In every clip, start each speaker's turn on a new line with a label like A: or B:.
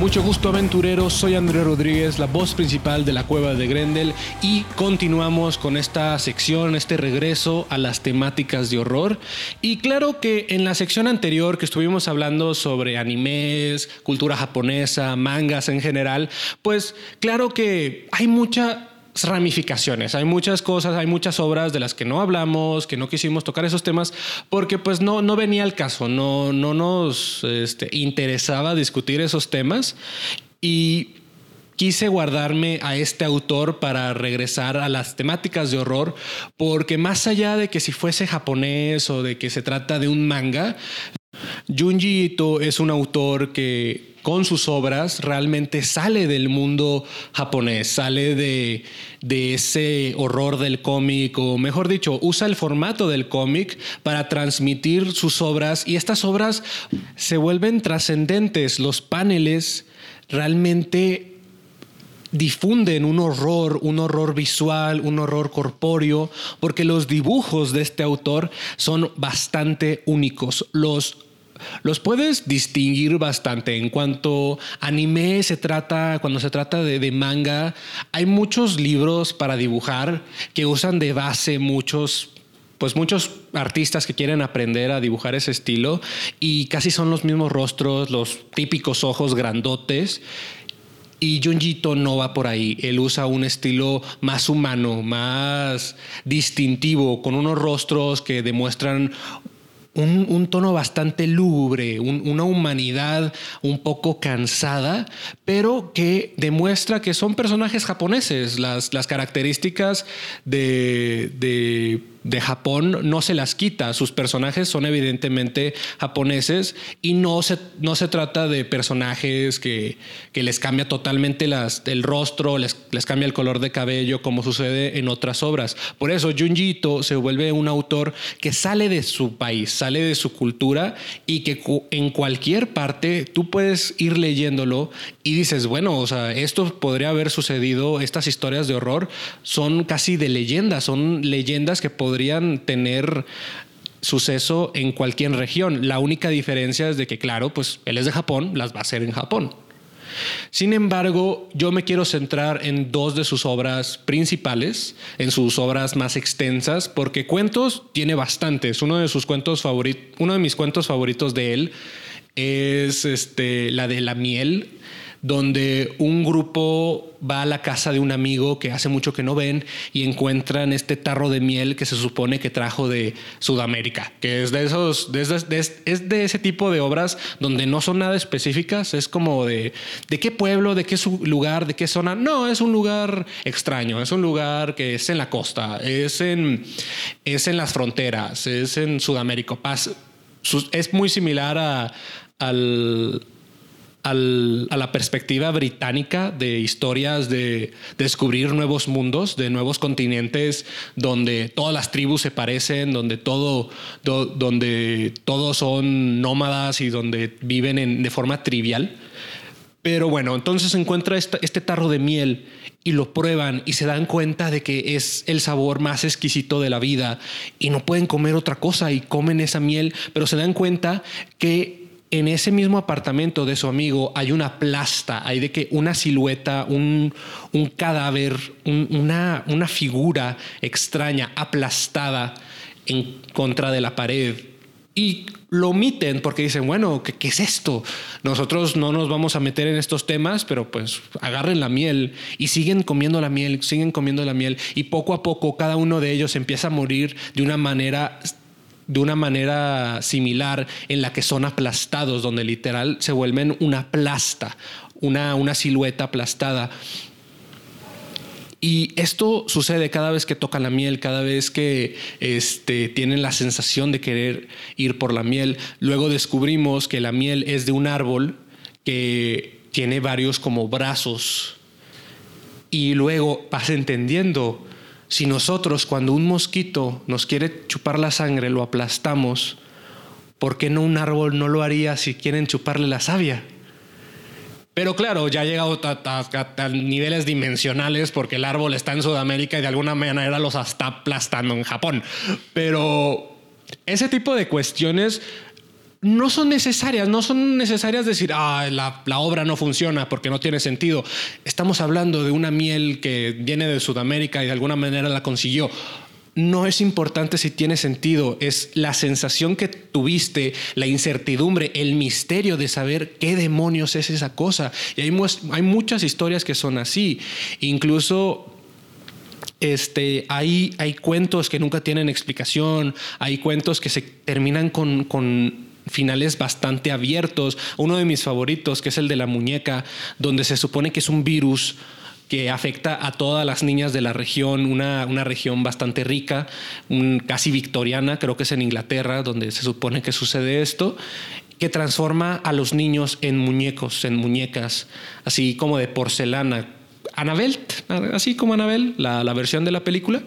A: Mucho gusto aventureros, soy Andrés Rodríguez, la voz principal de la cueva de Grendel y continuamos con esta sección, este regreso a las temáticas de horror. Y claro que en la sección anterior que estuvimos hablando sobre animes, cultura japonesa, mangas en general, pues claro que hay mucha ramificaciones, hay muchas cosas, hay muchas obras de las que no hablamos, que no quisimos tocar esos temas porque pues no, no venía al caso, no, no nos este, interesaba discutir esos temas y quise guardarme a este autor para regresar a las temáticas de horror, porque más allá de que si fuese japonés o de que se trata de un manga, Junji Ito es un autor que con sus obras realmente sale del mundo japonés, sale de, ese horror del cómic, o mejor dicho, usa el formato del cómic para transmitir sus obras y estas obras se vuelven trascendentes. Los paneles realmente difunden un horror, un horror visual, un horror corpóreo, porque los dibujos de este autor son bastante únicos. Los los puedes distinguir bastante. En cuanto anime se trata, cuando se trata de, manga, hay muchos libros para dibujar que usan de base muchos pues muchos artistas que quieren aprender a dibujar ese estilo y casi son los mismos rostros, los típicos ojos grandotes. Y Junjito no va por ahí. Él usa un estilo más humano, más distintivo, con unos rostros que demuestran un, tono bastante lúgubre, una humanidad un poco cansada, pero que demuestra que son personajes japoneses. Las, las características de, de de Japón no se las quita. Sus personajes son evidentemente japoneses y no se, no se trata de personajes que, que les cambia totalmente las, el rostro, les, les, cambia el color de cabello, como sucede en otras obras. Por eso Junji Ito se vuelve un autor que sale de su país, sale de su cultura y que en cualquier parte tú puedes ir leyéndolo y dices, bueno, o sea, esto podría haber sucedido, estas historias de horror son casi de leyendas, son leyendas que podrían podrían tener suceso en cualquier región. La única diferencia es de que, claro, pues él es de Japón, las va a hacer en Japón. Sin embargo, yo me quiero centrar en dos de sus obras principales, en sus obras más extensas, porque cuentos tiene bastantes. Uno de sus cuentos favoritos, uno de mis cuentos favoritos de él es este, la de la miel donde un grupo va a la casa de un amigo que hace mucho que no ven y encuentran este tarro de miel que se supone que trajo de Sudamérica, que es de esos, es de ese tipo de obras donde no son nada específicas, es como de, de qué pueblo, de qué lugar, de qué zona. No, es un lugar extraño, es un lugar que es en la costa, es en, es en las fronteras, es en Sudamérica. Es muy similar a, al, a la perspectiva británica de historias de descubrir nuevos mundos, de nuevos continentes donde todas las tribus se parecen, donde todo, donde todos son nómadas y donde viven de forma trivial. Pero bueno, entonces encuentra este tarro de miel y lo prueban y se dan cuenta de que es el sabor más exquisito de la vida y no pueden comer otra cosa y comen esa miel, pero se dan cuenta que en ese mismo apartamento de su amigo hay una plasta, hay de que una silueta, un, cadáver, una, una figura extraña aplastada en contra de la pared. Y lo omiten porque dicen, bueno, ¿qué, ¿qué, es esto? Nosotros no nos vamos a meter en estos temas, pero pues agarren la miel y siguen comiendo la miel, siguen comiendo la miel y poco a poco cada uno de ellos empieza a morir de una manera de una manera similar en la que son aplastados, donde literal se vuelven una plasta, una, una silueta aplastada. Y esto sucede cada vez que tocan la miel, cada vez que este, tienen la sensación de querer ir por la miel. Luego descubrimos que la miel es de un árbol que tiene varios como brazos. Y luego vas entendiendo si nosotros cuando un mosquito nos quiere chupar la sangre lo aplastamos, ¿por qué no un árbol no lo haría si quieren chuparle la savia? Pero claro, ya ha llegado a, niveles dimensionales porque el árbol está en Sudamérica y de alguna manera los está aplastando en Japón. Pero ese tipo de cuestiones no son necesarias, no son necesarias decir, ah, la, la, obra no funciona porque no tiene sentido. Estamos hablando de una miel que viene de Sudamérica y de alguna manera la consiguió no es importante si tiene sentido, es la sensación que tuviste, la incertidumbre, el misterio de saber qué demonios es esa cosa. Y hay, hay muchas historias que son así. Incluso este, hay, hay cuentos que nunca tienen explicación, hay cuentos que se terminan con, con finales bastante abiertos. Uno de mis favoritos, que es el de la muñeca, donde se supone que es un virus que afecta a todas las niñas de la región, una, una región bastante rica, casi victoriana, creo que es en Inglaterra, donde se supone que sucede esto, que transforma a los niños en muñecos, en muñecas, así como de porcelana. Annabelle, así como Annabelle, la, la versión de la película.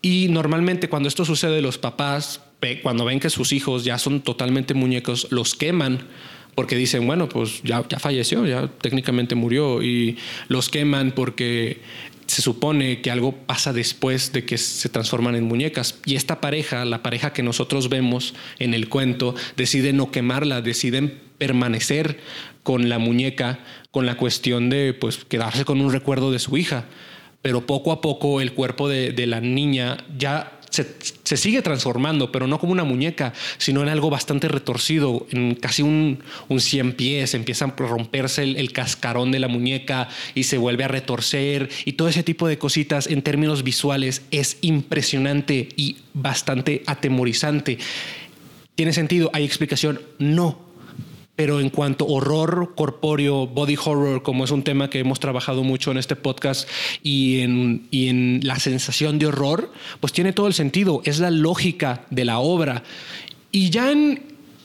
A: Y normalmente cuando esto sucede, los papás, cuando ven que sus hijos ya son totalmente muñecos, los queman porque dicen, bueno, pues ya, ya falleció, ya técnicamente murió y los queman porque se supone que algo pasa después de que se transforman en muñecas. Y esta pareja, la pareja que nosotros vemos en el cuento, decide no quemarla, deciden permanecer con la muñeca, con la cuestión de pues quedarse con un recuerdo de su hija. Pero poco a poco el cuerpo de, de la niña ya se, sigue transformando, pero no como una muñeca, sino en algo bastante retorcido, en casi un, un cien pies, empieza a romperse el, cascarón de la muñeca y se vuelve a retorcer y todo ese tipo de cositas en términos visuales es impresionante y bastante atemorizante. ¿Tiene sentido? ¿Hay explicación? No pero en cuanto horror corpóreo, body horror, como es un tema que hemos trabajado mucho en este podcast, y en, y en la sensación de horror, pues tiene todo el sentido, es la lógica de la obra. Y ya en,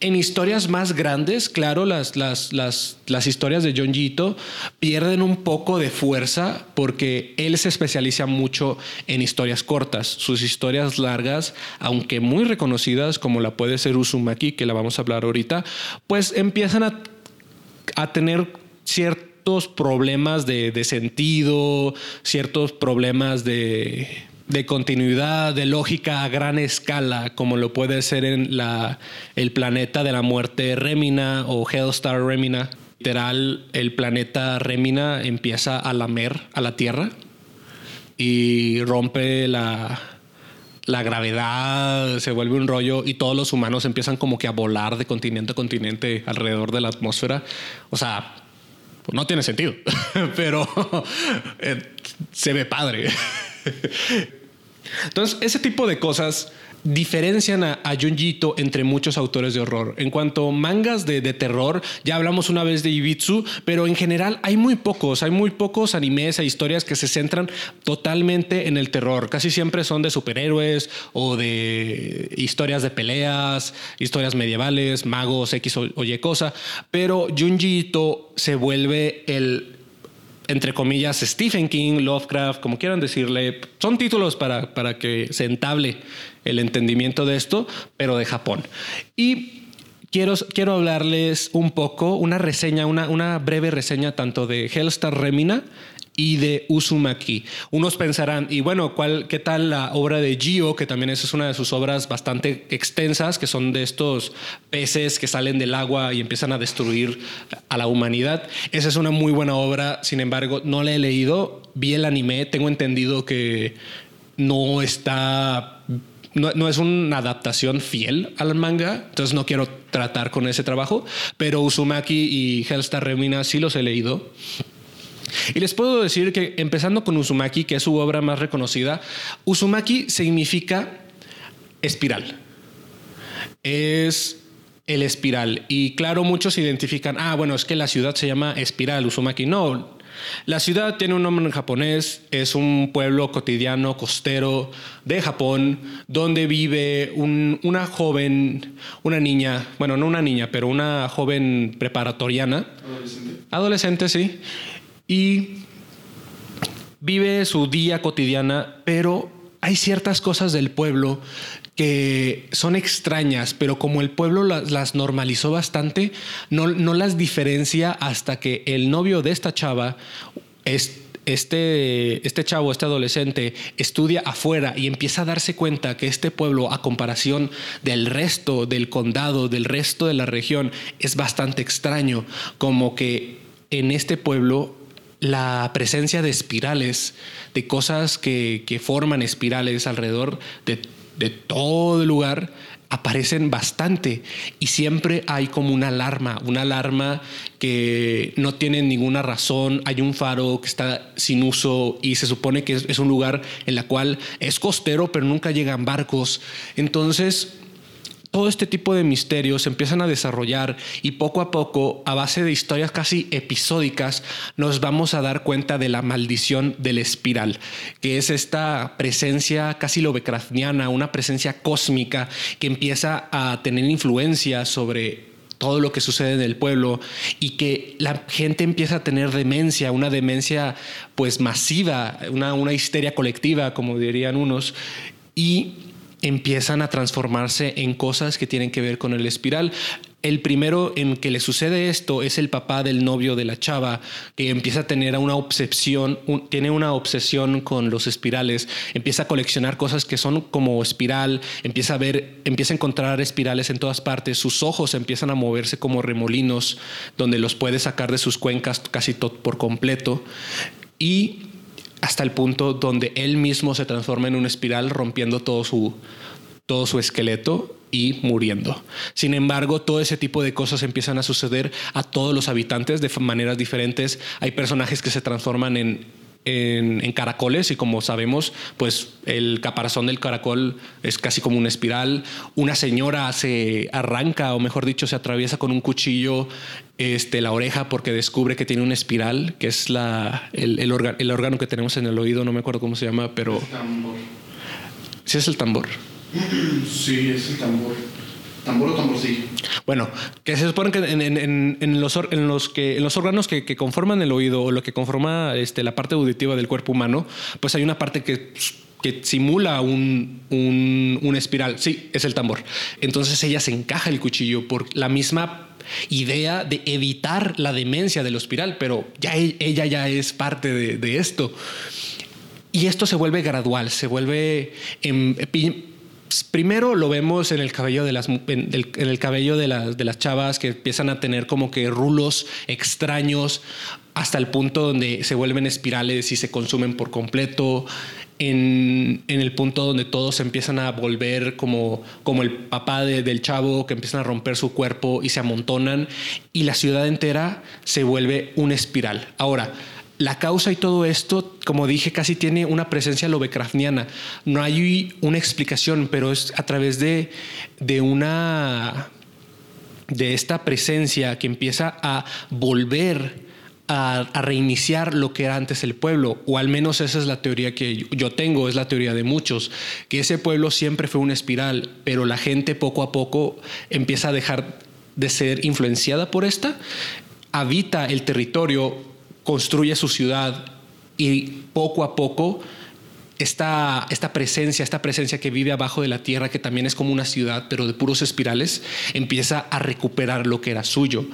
A: en historias más grandes, claro, las, las, las, las historias de John Gito pierden un poco de fuerza porque él se especializa mucho en historias cortas. Sus historias largas, aunque muy reconocidas, como la puede ser Uzumaki, que la vamos a hablar ahorita, pues empiezan a, a tener ciertos problemas de, de sentido, ciertos problemas de de continuidad, de lógica a gran escala, como lo puede ser en la, el planeta de la muerte Remina o Hellstar Remina. Literal, el planeta Remina empieza a lamer a la Tierra y rompe la, la gravedad, se vuelve un rollo y todos los humanos empiezan como que a volar de continente a continente alrededor de la atmósfera. O sea, no tiene sentido, pero eh, se ve padre. Entonces, ese tipo de cosas diferencian a, a Junjito entre muchos autores de horror. En cuanto a mangas de, terror, ya hablamos una vez de Ibitsu, pero en general hay muy pocos, hay muy pocos animes e historias que se centran totalmente en el terror. Casi siempre son de superhéroes o de historias de peleas, historias medievales, magos, X o, Y cosa, pero Junjito se vuelve el entre comillas, Stephen King, Lovecraft, como quieran decirle, son títulos para, para que se entable el entendimiento de esto, pero de Japón. Y quiero, quiero hablarles un poco, una reseña, una, una breve reseña tanto de Hellstar Remina y de Uzumaki. Unos pensarán, y bueno, ¿cuál, ¿qué tal la obra de Gio? Que también esa es una de sus obras bastante extensas, que son de estos peces que salen del agua y empiezan a destruir a la humanidad. Esa es una muy buena obra, sin embargo, no la he leído, vi el anime, tengo entendido que no está no, no, es una adaptación fiel al manga, entonces no quiero tratar con ese trabajo, pero Uzumaki y Hellstar Remina sí los he leído. Y les puedo decir que empezando con Uzumaki, que es su obra más reconocida, Uzumaki significa espiral. Es el espiral. Y claro, muchos identifican, ah, bueno, es que la ciudad se llama Espiral, Uzumaki. No, la ciudad tiene un nombre en japonés, es un pueblo cotidiano costero de Japón, donde vive una joven, una niña, bueno, no una niña, pero una joven preparatoriana. Adolescente. Adolescente, sí y vive su día cotidiana, pero hay ciertas cosas del pueblo que son extrañas, pero como el pueblo las, normalizó bastante, no, no, las diferencia hasta que el novio de esta chava, este, este chavo, este adolescente, estudia afuera y empieza a darse cuenta que este pueblo, a comparación del resto del condado, del resto de la región, es bastante extraño, como que en este pueblo la presencia de espirales, de cosas que, que forman espirales alrededor de de todo el lugar aparecen bastante y siempre hay como una alarma, una alarma que no tiene ninguna razón, hay un faro que está sin uso y se supone que es, un lugar en la cual es costero pero nunca llegan barcos. Entonces todo este tipo de misterios se empiezan a desarrollar y poco a poco, a base de historias casi episódicas, nos vamos a dar cuenta de la maldición del espiral, que es esta presencia casi lovecraftiana, una presencia cósmica que empieza a tener influencia sobre todo lo que sucede en el pueblo y que la gente empieza a tener demencia, una demencia pues masiva, una, una histeria colectiva, como dirían unos, y empiezan a transformarse en cosas que tienen que ver con el espiral. El primero en que le sucede esto es el papá del novio de la chava, que empieza a tener una obsesión, tiene una obsesión con los espirales, empieza a coleccionar cosas que son como espiral, empieza a ver, empieza a encontrar espirales en todas partes, sus ojos empiezan a moverse como remolinos, donde los puede sacar de sus cuencas casi por completo. Y hasta el punto donde él mismo se transforma en una espiral rompiendo todo su, todo su esqueleto y muriendo. Sin embargo, todo ese tipo de cosas empiezan a suceder a todos los habitantes de maneras diferentes. Hay personajes que se transforman en en, caracoles y como sabemos, pues el caparazón del caracol es casi como una espiral. Una señora se arranca, o mejor dicho, se atraviesa con un cuchillo este, la oreja porque descubre que tiene una espiral, que es la, el, el, órgano que tenemos en el oído, no me acuerdo cómo se llama, pero... tambor. Sí es el tambor.
B: Sí, es el tambor. Tambor o tamborcillo.
A: Bueno, que se supone que en, los, en los, que, en los órganos que, conforman el oído o lo que conforma este, la parte auditiva del cuerpo humano, pues hay una parte que que simula un, un, espiral. Sí, es el tambor. Entonces ella se encaja el cuchillo por la misma idea de evitar la demencia del espiral, pero ya e, ella ya es parte de, esto. Y esto se vuelve gradual, se vuelve... En, primero lo vemos en el cabello de las, en el, cabello de, las, de las chavas que empiezan a tener como que rulos extraños hasta el punto donde se vuelven espirales y se consumen por completo. En, el punto donde todos empiezan a volver como, como el papá del chavo, que empiezan a romper su cuerpo y se amontonan, y la ciudad entera se vuelve una espiral. Ahora, la causa y todo esto, como dije, casi tiene una presencia lovecraftiana. No hay una explicación, pero es a través de, de una de esta presencia que empieza a volver a, reiniciar lo que era antes el pueblo, o al menos esa es la teoría que yo tengo, es la teoría de muchos, que ese pueblo siempre fue una espiral, pero la gente poco a poco empieza a dejar de ser influenciada por esta, habita el territorio construye su ciudad y poco a poco esta, esta presencia, esta presencia que vive abajo de la tierra, que también es como una ciudad, pero de puros espirales, empieza a recuperar lo que era suyo.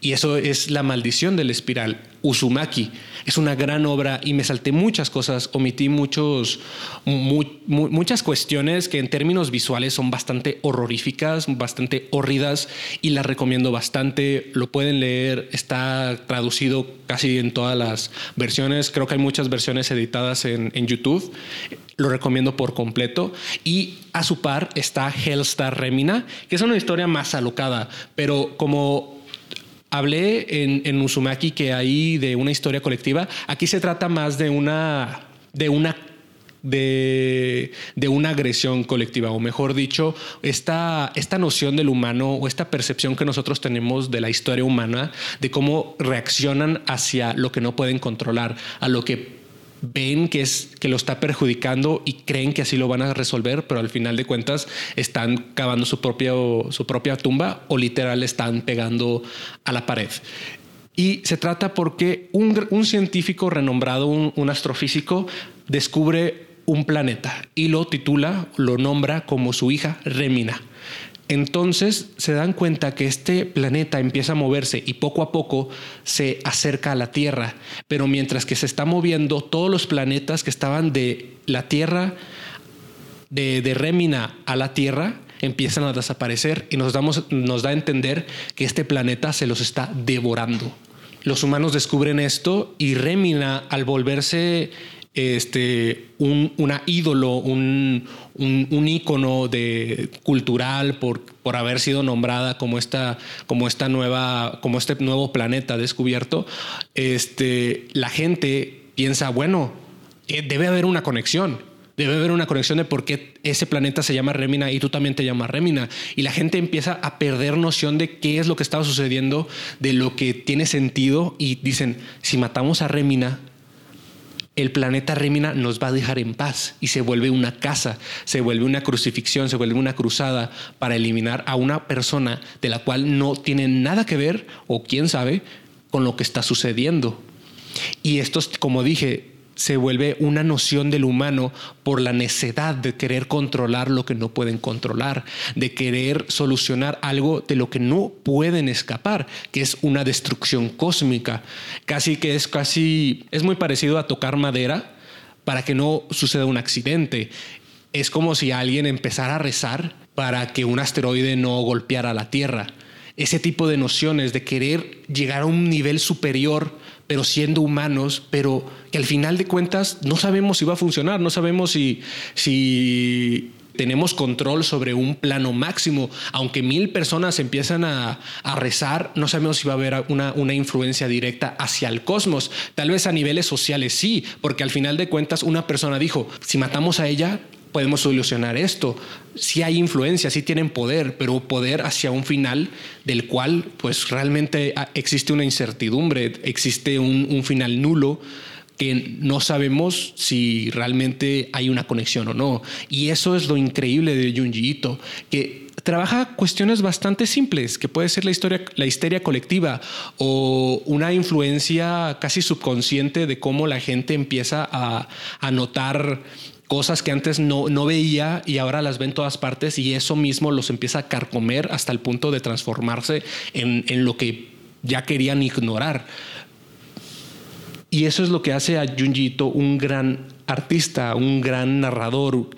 A: Y eso es la maldición del espiral. Uzumaki es una gran obra y me salté muchas cosas, omití muchos, muchas cuestiones que en términos visuales son bastante horroríficas, bastante horridas y las recomiendo bastante. Lo pueden leer, está traducido casi en todas las versiones. Creo que hay muchas versiones editadas en, en YouTube lo recomiendo por completo. Y a su par está Hellstar Remina, que es una historia más alocada, pero como hablé en, en que hay de una historia colectiva. Aquí se trata más de una, de una de, de, una agresión colectiva, o mejor dicho, esta, esta noción del humano o esta percepción que nosotros tenemos de la historia humana, de cómo reaccionan hacia lo que no pueden controlar, a lo que ven que, es, que lo está perjudicando y creen que así lo van a resolver, pero al final de cuentas están cavando su, propia su propia tumba o literal están pegando a la pared. Y se trata porque un, científico renombrado, un, astrofísico, descubre un planeta y lo titula, lo nombra como su hija Remina. Entonces se dan cuenta que este planeta empieza a moverse y poco a poco se acerca a la Tierra. Pero mientras que se está moviendo, todos los planetas que estaban de la Tierra, de, de Remina a la Tierra, empiezan a desaparecer y nos, damos, nos da a entender que este planeta se los está devorando. Los humanos descubren esto y Remina, al volverse este, un una ídolo, un, un, ícono de, cultural por, por haber sido nombrada como esta, como esta nueva, como este nuevo planeta descubierto, este, la gente piensa, bueno, eh, debe haber una conexión debe haber una conexión de por qué ese planeta se llama Remina y tú también te llamas Remina. Y la gente empieza a perder noción de qué es lo que estaba sucediendo, de lo que tiene sentido y dicen, si matamos a Remina, el planeta Remina nos va a dejar en paz y se vuelve una casa, se vuelve una crucifixión, se vuelve una cruzada para eliminar a una persona de la cual no tiene nada que ver o quién sabe con lo que está sucediendo. Y esto, como dije, se vuelve una noción del humano por la necesidad de querer controlar lo que no pueden controlar, de querer solucionar algo de lo que no pueden escapar, que es una destrucción cósmica. Casi que es casi, es muy parecido a tocar madera para que no suceda un accidente. Es como si alguien empezara a rezar para que un asteroide no golpeara la Tierra. Ese tipo de nociones de querer llegar a un nivel superior pero siendo humanos, pero que al final de cuentas no sabemos si va a funcionar, no sabemos si, si tenemos control sobre un plano máximo. Aunque mil personas empiezan a, rezar, no sabemos si va a haber una, una, influencia directa hacia el cosmos. Tal vez a niveles sociales sí, porque al final de cuentas una persona dijo, si matamos a ella, podemos solucionar esto. Si hay influencia, sí tienen poder, pero poder hacia un final del cual pues realmente ah, existe una incertidumbre, existe un, final nulo que no sabemos si realmente hay una conexión o no. Y eso es lo increíble de Junji Ito, que trabaja cuestiones bastante simples, que puede ser la historia, la histeria colectiva o una influencia casi subconsciente de cómo la gente empieza a, a notar cosas que antes no, no veía y ahora las ve en todas partes y eso mismo los empieza a carcomer hasta el punto de transformarse en, en lo que ya querían ignorar. Y eso es lo que hace a Junjito un gran artista, un gran narrador.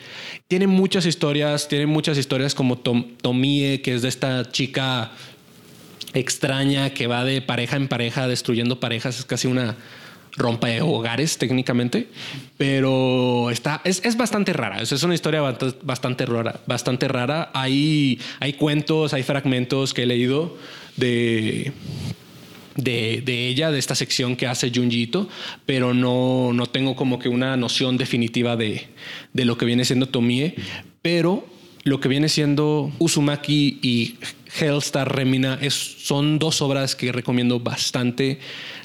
A: Tiene muchas historias, tiene muchas historias como Tomie, que es de esta chica extraña que va de pareja en pareja destruyendo parejas, es casi una rompa hogares técnicamente, pero está, es, es, bastante rara. Es una historia bastante rara, bastante rara. Hay, hay cuentos, hay fragmentos que he leído de, de, de, ella, de esta sección que hace Junjito, pero no, no tengo como que una noción definitiva de, de lo que viene siendo Tomie, pero lo que viene siendo Uzumaki y Hellstar Remina es, son dos obras que recomiendo bastante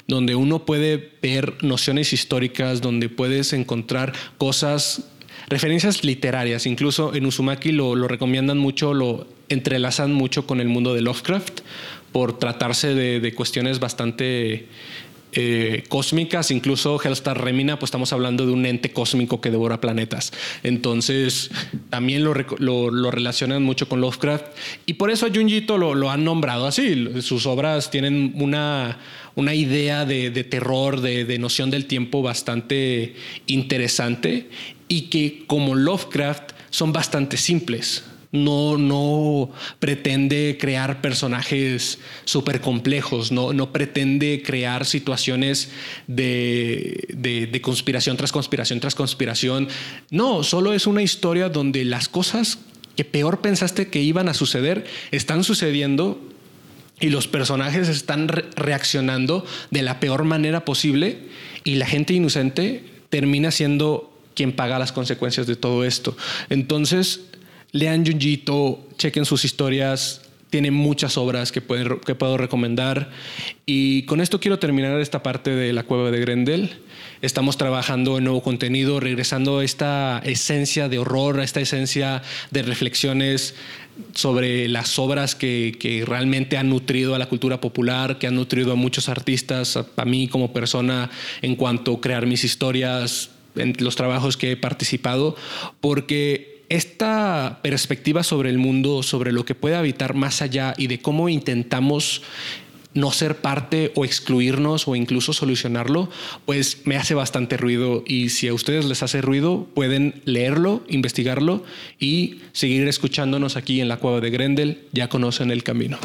A: donde uno puede ver nociones históricas, donde puedes encontrar cosas, referencias literarias. Incluso en Uzumaki lo, recomiendan mucho, lo entrelazan mucho con el mundo de Lovecraft por tratarse de, cuestiones bastante eh, cósmicas, incluso Hellstar Remina, pues estamos hablando de un ente cósmico que devora planetas. Entonces, también lo, relacionan mucho con Lovecraft y por eso a Junjito lo, lo han nombrado así. Sus obras tienen una, una idea de, terror, de, noción del tiempo bastante interesante y que como Lovecraft son bastante simples. No, no pretende crear personajes súper complejos, no, no pretende crear situaciones de, de conspiración tras conspiración tras conspiración. No, solo es una historia donde las cosas que peor pensaste que iban a suceder están sucediendo y los personajes están reaccionando de la peor manera posible y la gente inocente termina siendo quien paga las consecuencias de todo esto. Entonces, lean Junjito, chequen sus historias, tiene muchas obras que, que puedo recomendar. Y con esto quiero terminar esta parte de la cueva de Grendel. Estamos trabajando en nuevo contenido, regresando a esta esencia de horror, a esta esencia de reflexiones sobre las obras que, que, realmente han nutrido a la cultura popular, que han nutrido a muchos artistas, a, a mí como persona en cuanto a crear mis historias, en los trabajos que he participado, porque esta perspectiva sobre el mundo, sobre lo que puede habitar más allá y de cómo intentamos no ser parte o excluirnos o incluso solucionarlo, pues me hace bastante ruido y si a ustedes les hace ruido pueden leerlo, investigarlo y seguir escuchándonos aquí en la cueva de Grendel, ya conocen el camino.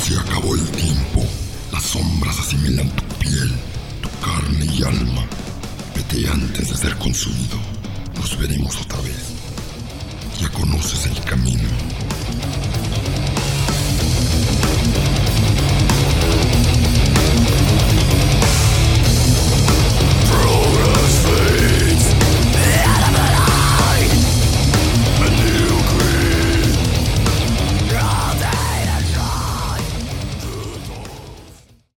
C: Se acabó el tiempo, las sombras asimilan tu piel, tu carne y alma. Vete antes de ser consumido, nos veremos otra vez. Ya conoces el camino.